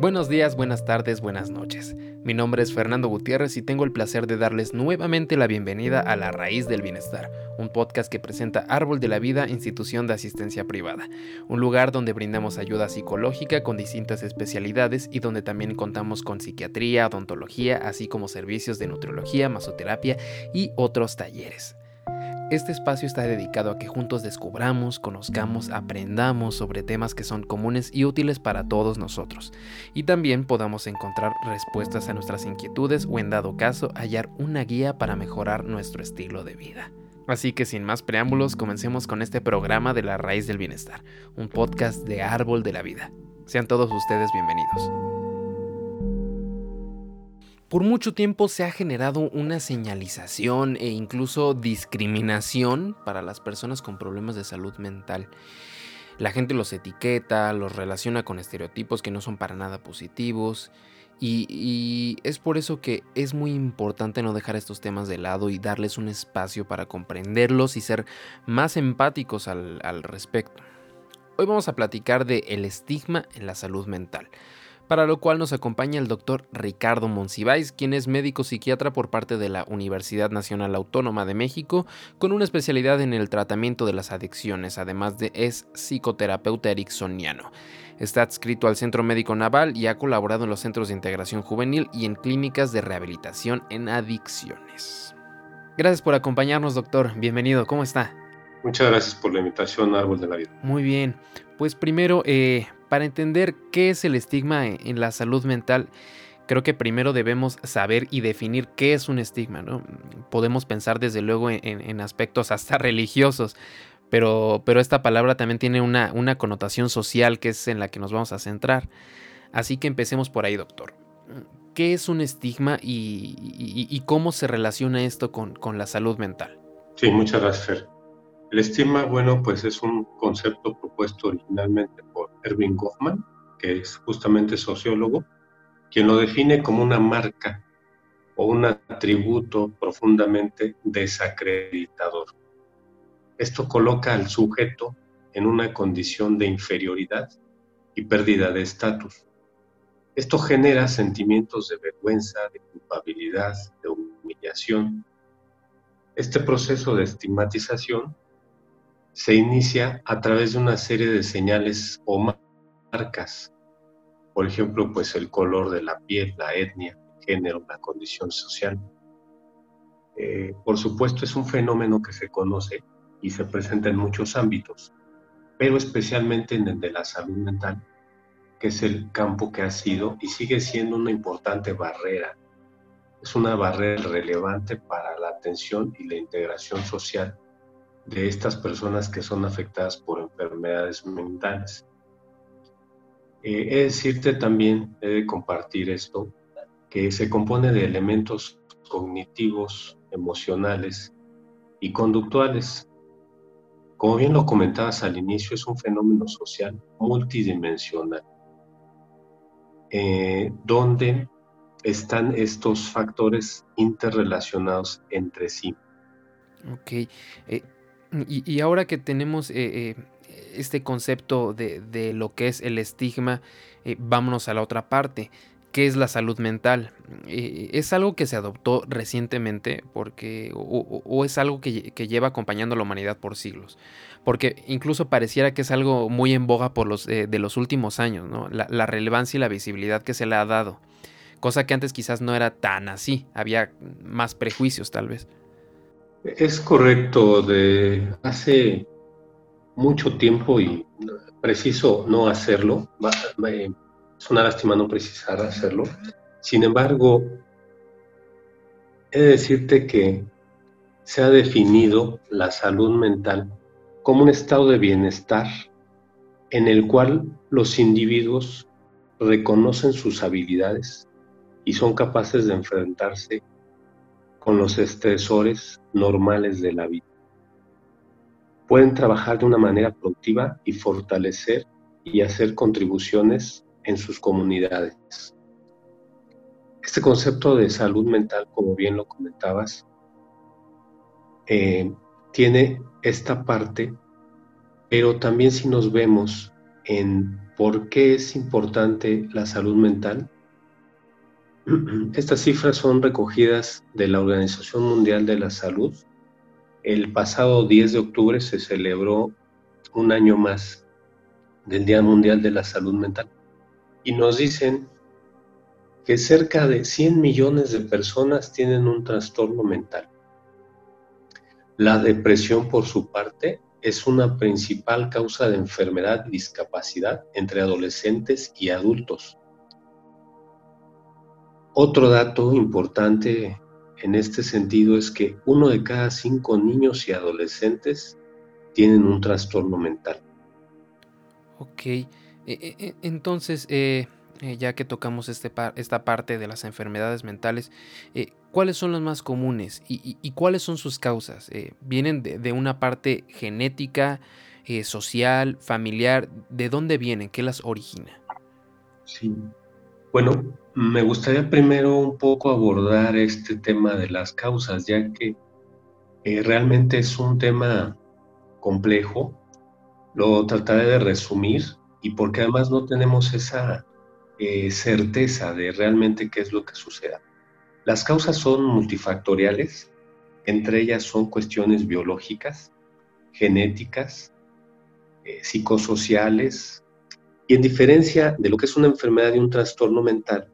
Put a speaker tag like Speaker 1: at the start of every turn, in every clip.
Speaker 1: Buenos días, buenas tardes, buenas noches. Mi nombre es Fernando Gutiérrez y tengo el placer de darles nuevamente la bienvenida a La Raíz del Bienestar, un podcast que presenta Árbol de la Vida, institución de asistencia privada, un lugar donde brindamos ayuda psicológica con distintas especialidades y donde también contamos con psiquiatría, odontología, así como servicios de nutriología, masoterapia y otros talleres. Este espacio está dedicado a que juntos descubramos, conozcamos, aprendamos sobre temas que son comunes y útiles para todos nosotros, y también podamos encontrar respuestas a nuestras inquietudes o en dado caso hallar una guía para mejorar nuestro estilo de vida. Así que sin más preámbulos, comencemos con este programa de la raíz del bienestar, un podcast de árbol de la vida. Sean todos ustedes bienvenidos. Por mucho tiempo se ha generado una señalización e incluso discriminación para las personas con problemas de salud mental. La gente los etiqueta, los relaciona con estereotipos que no son para nada positivos. Y, es por eso que es muy importante no dejar estos temas de lado y darles un espacio para comprenderlos y ser más empáticos al, al respecto. Hoy vamos a platicar de el estigma en la salud mental para lo cual nos acompaña el doctor Ricardo Monsiváis, quien es médico psiquiatra por parte de la Universidad Nacional Autónoma de México, con una especialidad en el tratamiento de las adicciones, además de es psicoterapeuta ericksoniano. Está adscrito al Centro Médico Naval y ha colaborado en los centros de integración juvenil y en clínicas de rehabilitación en adicciones. Gracias por acompañarnos, doctor. Bienvenido, ¿cómo está?
Speaker 2: Muchas gracias por la invitación, Árbol de la Vida.
Speaker 1: Muy bien. Pues primero, eh, para entender qué es el estigma en la salud mental, creo que primero debemos saber y definir qué es un estigma. ¿no? Podemos pensar desde luego en, aspectos hasta religiosos, pero, pero, esta palabra también tiene una, connotación social que es en la que nos vamos a centrar. Así que empecemos por ahí, doctor. ¿Qué es un estigma y, cómo se relaciona esto con, con, la salud mental?
Speaker 2: Sí, muchas gracias, Fer. El estigma, bueno, pues es un concepto propuesto originalmente Erwin Goffman, que es justamente sociólogo, quien lo define como una marca o un atributo profundamente desacreditador. Esto coloca al sujeto en una condición de inferioridad y pérdida de estatus. Esto genera sentimientos de vergüenza, de culpabilidad, de humillación. Este proceso de estigmatización se inicia a través de una serie de señales o marcas. Por ejemplo, pues el color de la piel, la etnia, el género, la condición social. Eh, por supuesto, es un fenómeno que se conoce y se presenta en muchos ámbitos, pero especialmente en el de la salud mental, que es el campo que ha sido y sigue siendo una importante barrera. Es una barrera relevante para la atención y la integración social de estas personas que son afectadas por enfermedades mentales. Eh, he de decirte también, he de compartir esto, que se compone de elementos cognitivos, emocionales y conductuales. Como bien lo comentabas al inicio, es un fenómeno social multidimensional, eh, donde están estos factores interrelacionados entre sí.
Speaker 1: Ok. Eh, y, ahora que tenemos eh, eh, este concepto de, lo que es el estigma, eh, vámonos a la otra parte. ¿Qué es la salud mental? ¿Es algo que se adoptó recientemente porque, o, es algo que, lleva acompañando a la humanidad por siglos? Porque incluso pareciera que es algo muy en boga por los, de los últimos años, ¿no? La relevancia y la visibilidad que se le ha dado. Cosa que antes quizás no era tan así, había más prejuicios tal vez.
Speaker 2: Es correcto, de hace mucho tiempo y preciso no hacerlo, es una lástima no precisar hacerlo. Sin embargo, he de decirte que se ha definido la salud mental como un estado de bienestar en el cual los individuos reconocen sus habilidades y son capaces de enfrentarse con los estresores normales de la vida. Pueden trabajar de una manera productiva y fortalecer y hacer contribuciones en sus comunidades. Este concepto de salud mental, como bien lo comentabas, eh, tiene esta parte, pero también si nos vemos en ¿Por qué es importante la salud mental? Estas cifras son recogidas de la Organización Mundial de la Salud. El pasado 10 de octubre se celebró un año más del Día Mundial de la Salud Mental y nos dicen que cerca de 100 millones de personas tienen un trastorno mental. La depresión, por su parte, es una principal causa de enfermedad y discapacidad entre adolescentes y adultos. Otro dato importante en este sentido es que uno de cada cinco niños y adolescentes tienen un trastorno mental.
Speaker 1: Ok, e, e, e, entonces, eh, eh, ya que tocamos este esta parte de las enfermedades mentales, eh, ¿cuáles son las más comunes y, cuáles son sus causas? ¿Vienen de, una parte genética, social, familiar? ¿De dónde vienen? ¿Qué las origina?
Speaker 2: Sí, bueno, me gustaría primero un poco abordar este tema de las causas, ya que realmente es un tema complejo. Lo trataré de resumir y porque además no tenemos esa eh, certeza de realmente qué es lo que suceda. Las causas son multifactoriales, entre ellas son cuestiones biológicas, genéticas, eh, psicosociales, y en diferencia de lo que es una enfermedad y un trastorno mental,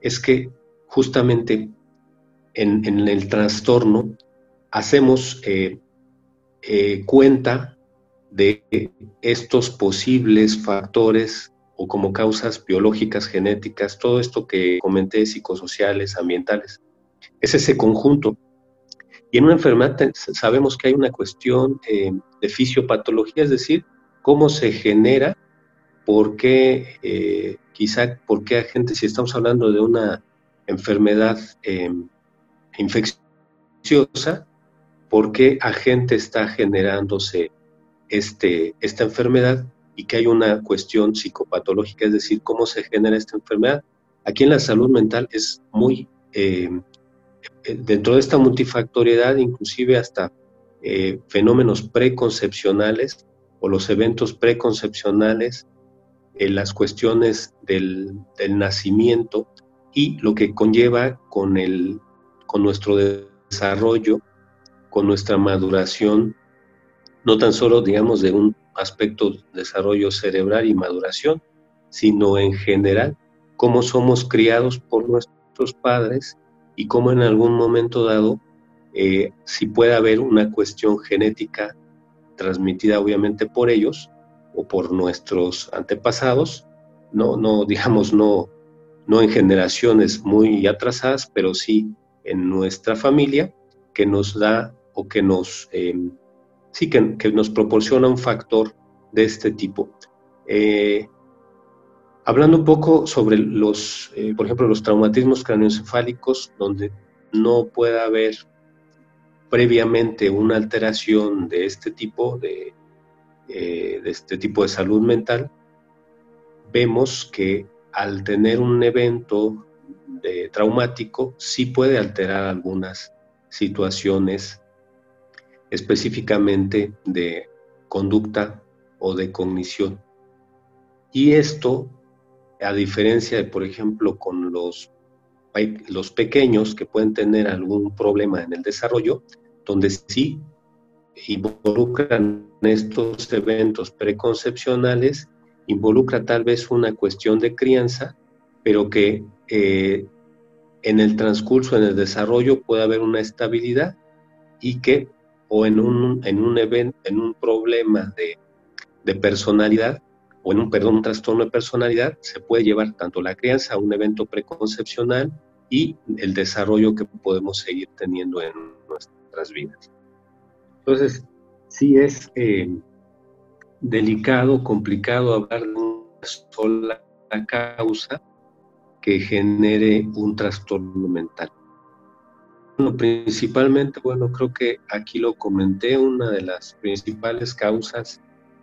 Speaker 2: es que justamente en, el trastorno hacemos eh, cuenta de estos posibles factores o como causas biológicas, genéticas, todo esto que comenté, psicosociales, ambientales. Es ese conjunto. Y en una enfermedad sabemos que hay una cuestión eh, de fisiopatología, es decir, cómo se genera, por qué, eh, quizá, por qué agente, si estamos hablando de una enfermedad em, infecciosa, por qué agente está generándose este, esta enfermedad y que hay una cuestión psicopatológica, es decir, cómo se genera esta enfermedad. Aquí en la salud mental es muy, eh, eh, dentro de esta multifactoriedad, inclusive hasta eh, fenómenos preconcepcionales o los eventos preconcepcionales, las cuestiones del, nacimiento y lo que conlleva con, el, con nuestro desarrollo, con nuestra maduración, no tan solo, digamos, de un aspecto de desarrollo cerebral y maduración, sino en general cómo somos criados por nuestros padres y cómo en algún momento dado, eh, si puede haber una cuestión genética transmitida obviamente por ellos o por nuestros antepasados, no, no digamos, no, no en generaciones muy atrasadas, pero sí en nuestra familia, que nos da o que nos em, sí que, nos proporciona un factor de este tipo. Eh, hablando un poco sobre los, eh, por ejemplo, los traumatismos craneoencefálicos, donde no puede haber previamente una alteración de este tipo de, eh, de este tipo de salud mental, vemos que al tener un evento de traumático sí puede alterar algunas situaciones específicamente de conducta o de cognición. Y esto, a diferencia de, por ejemplo, con los, los pequeños que pueden tener algún problema en el desarrollo, donde sí involucran estos eventos preconcepcionales, involucra tal vez una cuestión de crianza, pero que eh, en el transcurso, en el desarrollo, puede haber una estabilidad y que o en un, en un evento, en un problema de, de, personalidad, o en un, perdón, un trastorno de personalidad, se puede llevar tanto la crianza a un evento preconcepcional y el desarrollo que podemos seguir teniendo en nuestras vidas. Entonces, sí es eh, delicado, complicado hablar de una sola causa que genere un trastorno mental. Bueno, principalmente, bueno, creo que aquí lo comenté, una de las principales causas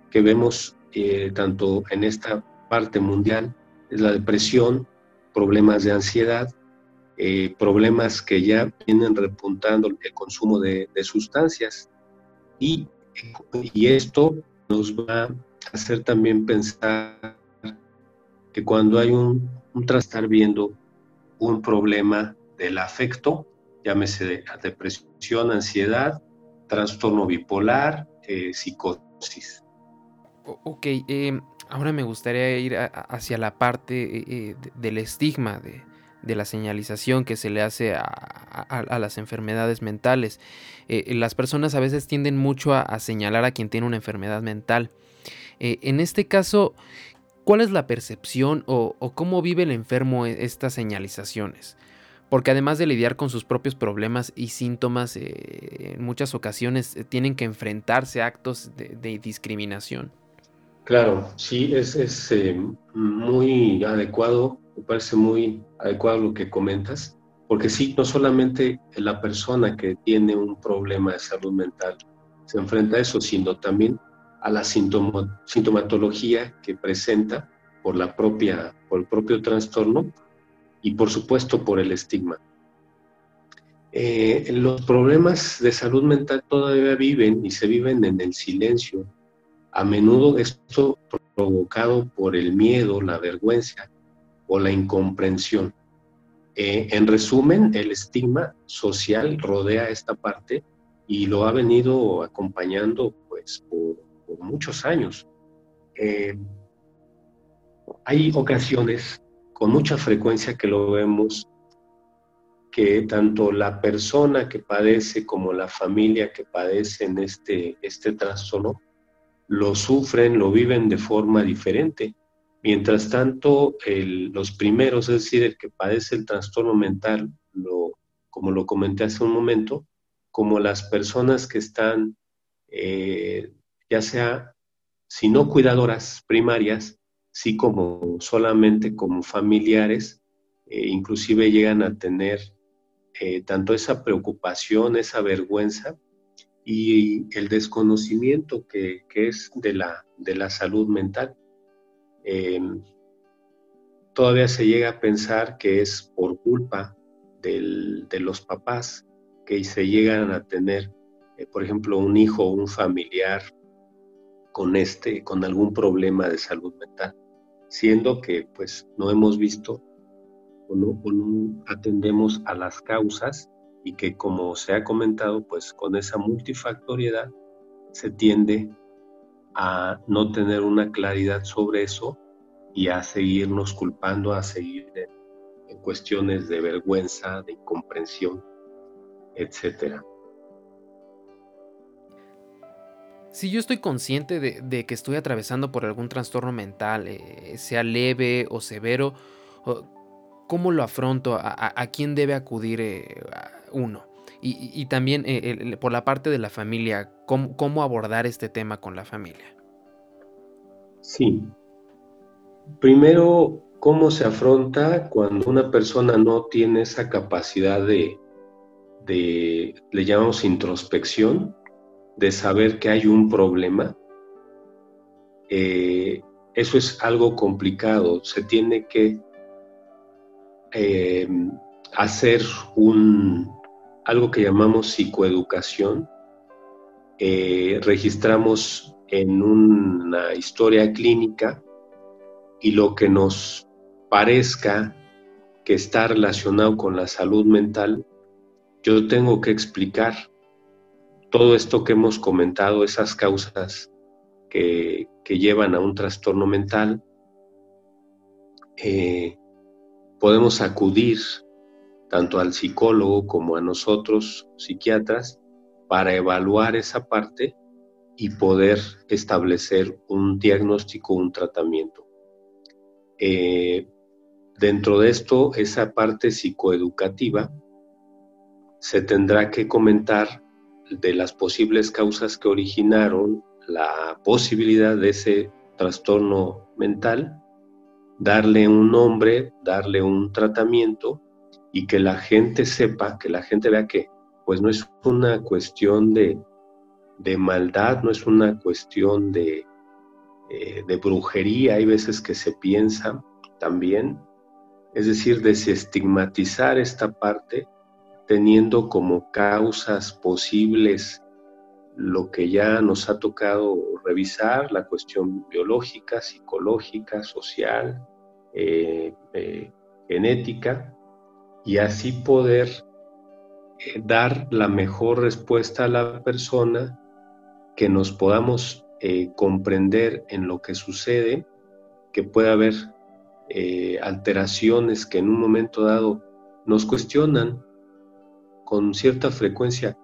Speaker 2: que vemos eh, tanto en esta parte mundial es la depresión, problemas de ansiedad, eh, problemas que ya vienen repuntando el consumo de, sustancias. Y, y, esto nos va a hacer también pensar que cuando hay un, un estar viendo un problema del afecto, llámese depresión, ansiedad, trastorno bipolar, eh, psicosis.
Speaker 1: Ok, em, ahora me gustaría ir hacia la parte eh, eh, del estigma de, la señalización que se le hace a, las enfermedades mentales. las personas a veces tienden mucho a, señalar a quien tiene una enfermedad mental. en este caso, ¿cuál es la percepción o, cómo vive el enfermo e, estas señalizaciones? porque además de lidiar con sus propios problemas y síntomas, eh, en muchas ocasiones eh, tienen que enfrentarse a actos de, discriminación.
Speaker 2: Claro, sí, es, eh, muy adecuado, me parece muy adecuado lo que comentas, porque sí, no solamente la persona que tiene un problema de salud mental se enfrenta a eso, sino también a la sintomatología que presenta por, la propia, por el propio trastorno y por supuesto por el estigma. Eh, los problemas de salud mental todavía viven y se viven en el silencio. A menudo esto provocado por el miedo, la vergüenza o la incomprensión. Eh, en resumen, el estigma social rodea esta parte y lo ha venido acompañando pues por, muchos años. Eh, hay ocasiones con mucha frecuencia que lo vemos, que tanto la persona que padece como la familia que padece en este, este trastorno lo sufren, lo viven de forma diferente. Mientras tanto, los primeros, es decir, el que padece el trastorno mental, como lo comenté hace un momento, como las personas que están, eh, ya sea, si no cuidadoras primarias, sí como solamente como familiares, eh, inclusive llegan a tener eh, tanto esa preocupación, esa vergüenza y el desconocimiento que, es de la, de la, salud mental. Em, todavía se llega a pensar que es por culpa de los papás que se llegan a tener, eh, por ejemplo, un hijo o un familiar con este, con algún problema de salud mental, siendo que pues no hemos visto o no, atendemos a las causas y que como se ha comentado, pues con esa multifactoriedad se tiende a no tener una claridad sobre eso y a seguirnos culpando, a seguir en cuestiones de vergüenza, de incomprensión, etcétera.
Speaker 1: Si yo estoy consciente de, que estoy atravesando por algún trastorno mental, eh, sea leve o severo, ¿cómo lo afronto? ¿A, quién debe acudir eh, uno? Y, también eh, por la parte de la familia, ¿cómo, abordar este tema con la familia?
Speaker 2: Sí. Primero, ¿cómo se afronta cuando una persona no tiene esa capacidad de, de le llamamos introspección, de saber que hay un problema, eh, eso es algo complicado. Se tiene que eh, hacer un, algo que llamamos psicoeducación. Eh, registramos en una historia clínica y lo que nos parezca que está relacionado con la salud mental, yo tengo que explicar todo esto que hemos comentado, esas causas que, llevan a un trastorno mental, eh, podemos acudir tanto al psicólogo como a nosotros, psiquiatras, para evaluar esa parte y poder establecer un diagnóstico, un tratamiento. Eh, dentro de esto, esa parte psicoeducativa se tendrá que comentar de las posibles causas que originaron la posibilidad de ese trastorno mental, darle un nombre, darle un tratamiento y que la gente sepa, que la gente vea que pues no es una cuestión de, maldad, no es una cuestión de, eh, de brujería, hay veces que se piensa también, es decir, desestigmatizar esta parte teniendo como causas posibles lo que ya nos ha tocado revisar, la cuestión biológica, psicológica, social, eh, genética y así poder dar la mejor respuesta a la persona, que nos podamos comprender en lo que sucede, que pueda haber alteraciones que en un momento dado nos cuestionan con cierta frecuencia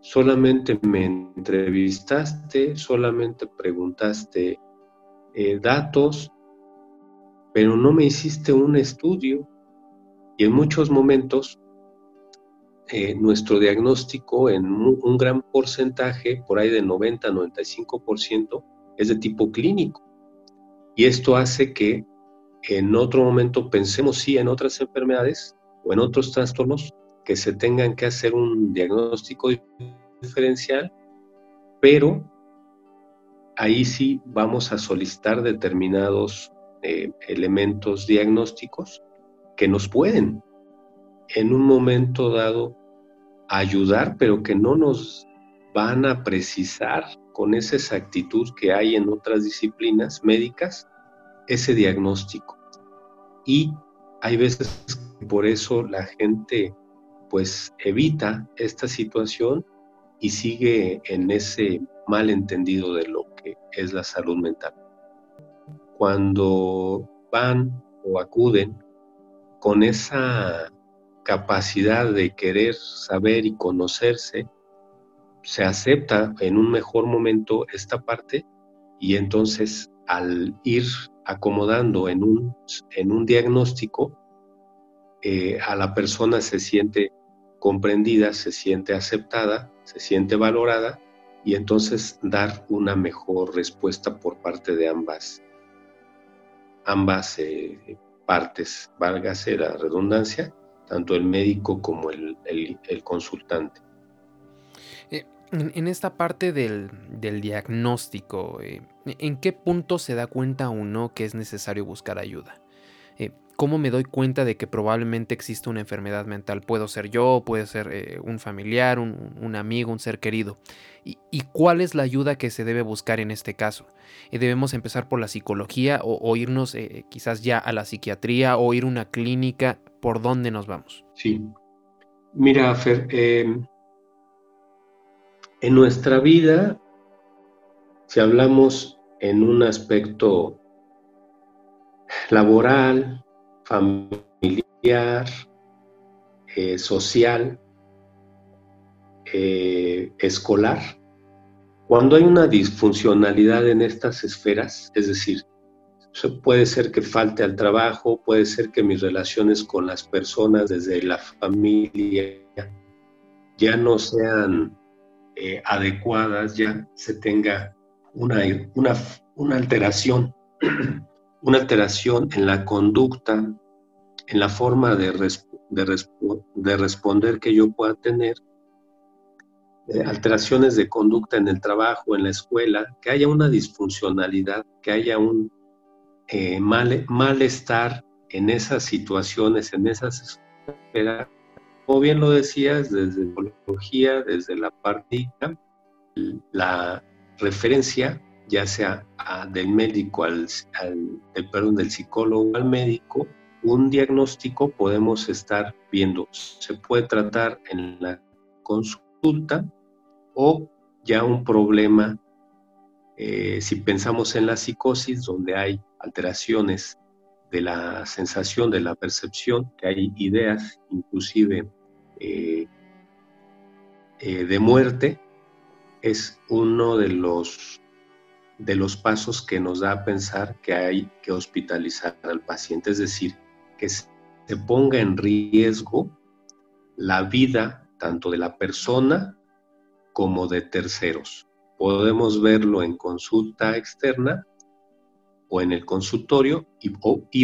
Speaker 2: solamente me entrevistaste, solamente preguntaste eh, datos, pero no me hiciste un estudio. Y en muchos momentos eh, nuestro diagnóstico en un, gran porcentaje, por ahí de 90-95%, es de tipo clínico. Y esto hace que en otro momento pensemos sí en otras enfermedades o en otros trastornos, que se tengan que hacer un diagnóstico diferencial, pero ahí sí vamos a solicitar determinados eh, elementos diagnósticos que nos pueden en un momento dado ayudar, pero que no nos van a precisar con esa exactitud que hay en otras disciplinas médicas ese diagnóstico. Y hay veces que por eso la gente pues evita esta situación y sigue en ese malentendido de lo que es la salud mental. Cuando van o acuden con esa capacidad de querer saber y conocerse, se acepta en un mejor momento esta parte y entonces al ir acomodando en un, en un diagnóstico, eh, a la persona se siente comprendida, se siente aceptada, se siente valorada y entonces dar una mejor respuesta por parte de ambas, ambas eh, partes, válgase la redundancia, tanto el médico como el, consultante.
Speaker 1: Eh, en, esta parte del, diagnóstico, eh, ¿en qué punto se da cuenta uno que es necesario buscar ayuda? ¿Cómo me doy cuenta de que probablemente existe una enfermedad mental? Puedo ser yo, puede ser eh, un familiar, un, amigo, un ser querido. ¿Y, cuál es la ayuda que se debe buscar en este caso? Eh, ¿Debemos empezar por la psicología o, irnos eh, quizás ya a la psiquiatría o ir a una clínica? ¿Por dónde nos vamos?
Speaker 2: Sí. Mira, Fer, em, en nuestra vida, si hablamos en un aspecto laboral, familiar, eh, social, eh, escolar. Cuando hay una disfuncionalidad en estas esferas, es decir, puede ser que falte al trabajo, puede ser que mis relaciones con las personas desde la familia ya no sean eh, adecuadas, ya se tenga una, una, una alteración una alteración en la conducta, en la forma de, de, responder que yo pueda tener, eh, alteraciones de conducta en el trabajo, en la escuela, que haya una disfuncionalidad, que haya un eh, mal, malestar en esas situaciones, en esas esferas. Como bien lo decías, desde la psicología, desde la práctica, la referencia ya sea del médico al, perdón, del psicólogo al médico, un diagnóstico podemos estar viendo. Se puede tratar en la consulta o ya un problema, eh, si pensamos en la psicosis, donde hay alteraciones de la sensación, de la percepción, que hay ideas inclusive eh, eh, de muerte, es uno de los de los pasos que nos da a pensar que hay que hospitalizar al paciente, es decir, que se ponga en riesgo la vida tanto de la persona como de terceros. Podemos verlo en consulta externa o en el consultorio y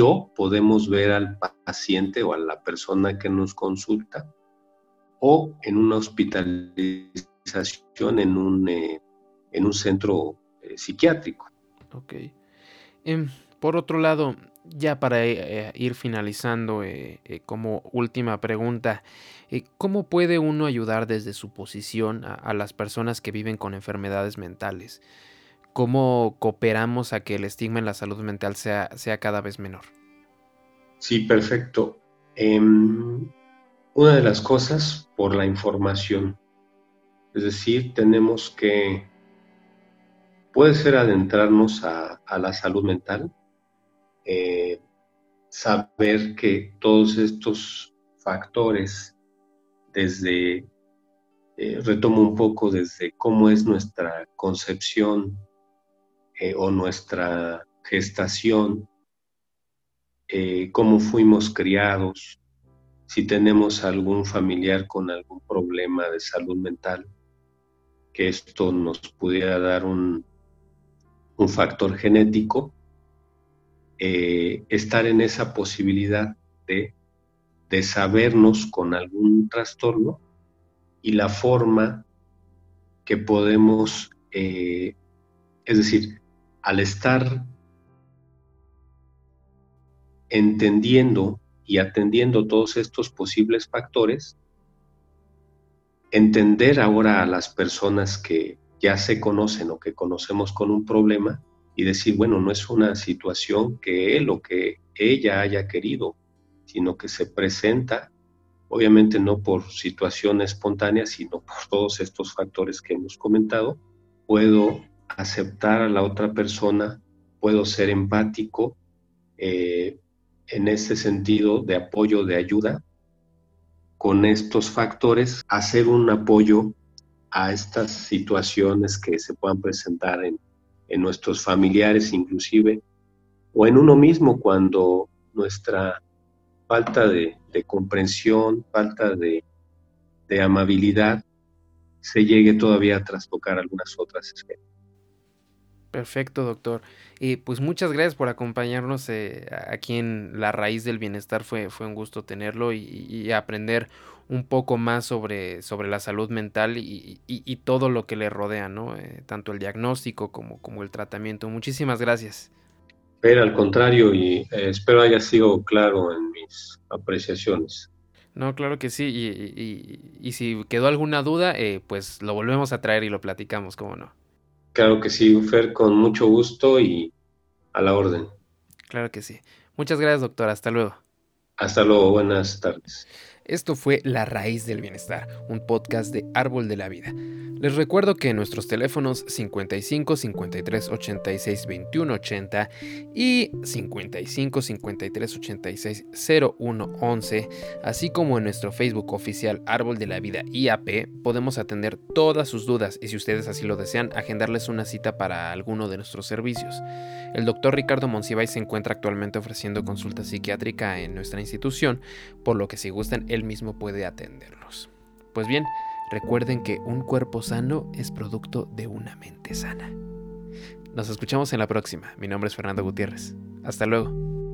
Speaker 2: o, podemos ver al paciente o a la persona que nos consulta o en una hospitalización en un, eh, en un centro eh, psiquiátrico.
Speaker 1: Ok. Em, por otro lado, ya para eh, ir finalizando, eh, como última pregunta, ¿cómo puede uno ayudar desde su posición a, las personas que viven con enfermedades mentales? ¿Cómo cooperamos a que el estigma en la salud mental sea, sea cada vez menor?
Speaker 2: Sí, perfecto. Em, una de las cosas por la información. Es decir, tenemos que, puede ser adentrarnos a, la salud mental, eh, saber que todos estos factores, desde, eh, retomo un poco desde cómo es nuestra concepción eh, o nuestra gestación, cómo fuimos criados, si tenemos algún familiar con algún problema de salud mental, que esto nos pudiera dar un, un factor genético, eh, estar en esa posibilidad de, de sabernos con algún trastorno y la forma que podemos, eh, es decir, al estar entendiendo y atendiendo todos estos posibles factores, entender ahora a las personas que ya se conocen o que conocemos con un problema y decir, bueno, no es una situación que él o que ella haya querido, sino que se presenta, obviamente no por situación espontánea, sino por todos estos factores que hemos comentado, puedo aceptar a la otra persona, puedo ser empático, eh, en ese sentido de apoyo, de ayuda, con estos factores, hacer un apoyo a estas situaciones que se puedan presentar en, nuestros familiares inclusive, o en uno mismo cuando nuestra falta de, comprensión, falta de, de, amabilidad, se llegue todavía a trastocar algunas otras esferas.
Speaker 1: Perfecto, doctor. Y pues muchas gracias por acompañarnos eh, aquí en La Raíz del Bienestar. Fue, fue un gusto tenerlo y, aprender un poco más sobre, sobre la salud mental y, todo lo que le rodea, ¿no? Eh, tanto el diagnóstico como, como el tratamiento. Muchísimas gracias.
Speaker 2: Pero al contrario, y eh, espero haya sido claro en mis apreciaciones.
Speaker 1: No, claro que sí. Y, si quedó alguna duda, pues lo volvemos a traer y lo platicamos, ¿cómo no?
Speaker 2: Claro que sí, Fer, con mucho gusto y a la orden.
Speaker 1: Claro que sí. Muchas gracias, doctor. Hasta luego.
Speaker 2: Hasta luego. Buenas tardes.
Speaker 1: Esto fue La Raíz del Bienestar, un podcast de Árbol de la Vida. Les recuerdo que nuestros teléfonos 55 53 86 21 80 y 55 53 86 01 11, así como en nuestro Facebook oficial Árbol de la Vida IAP, podemos atender todas sus dudas y si ustedes así lo desean, agendarles una cita para alguno de nuestros servicios. El doctor Ricardo Monsiváis se encuentra actualmente ofreciendo consulta psiquiátrica en nuestra institución, por lo que si gustan, él mismo puede atenderlos. Pues bien, Recuerden que un cuerpo sano es producto de una mente sana. Nos escuchamos en la próxima. Mi nombre es Fernando Gutiérrez. Hasta luego.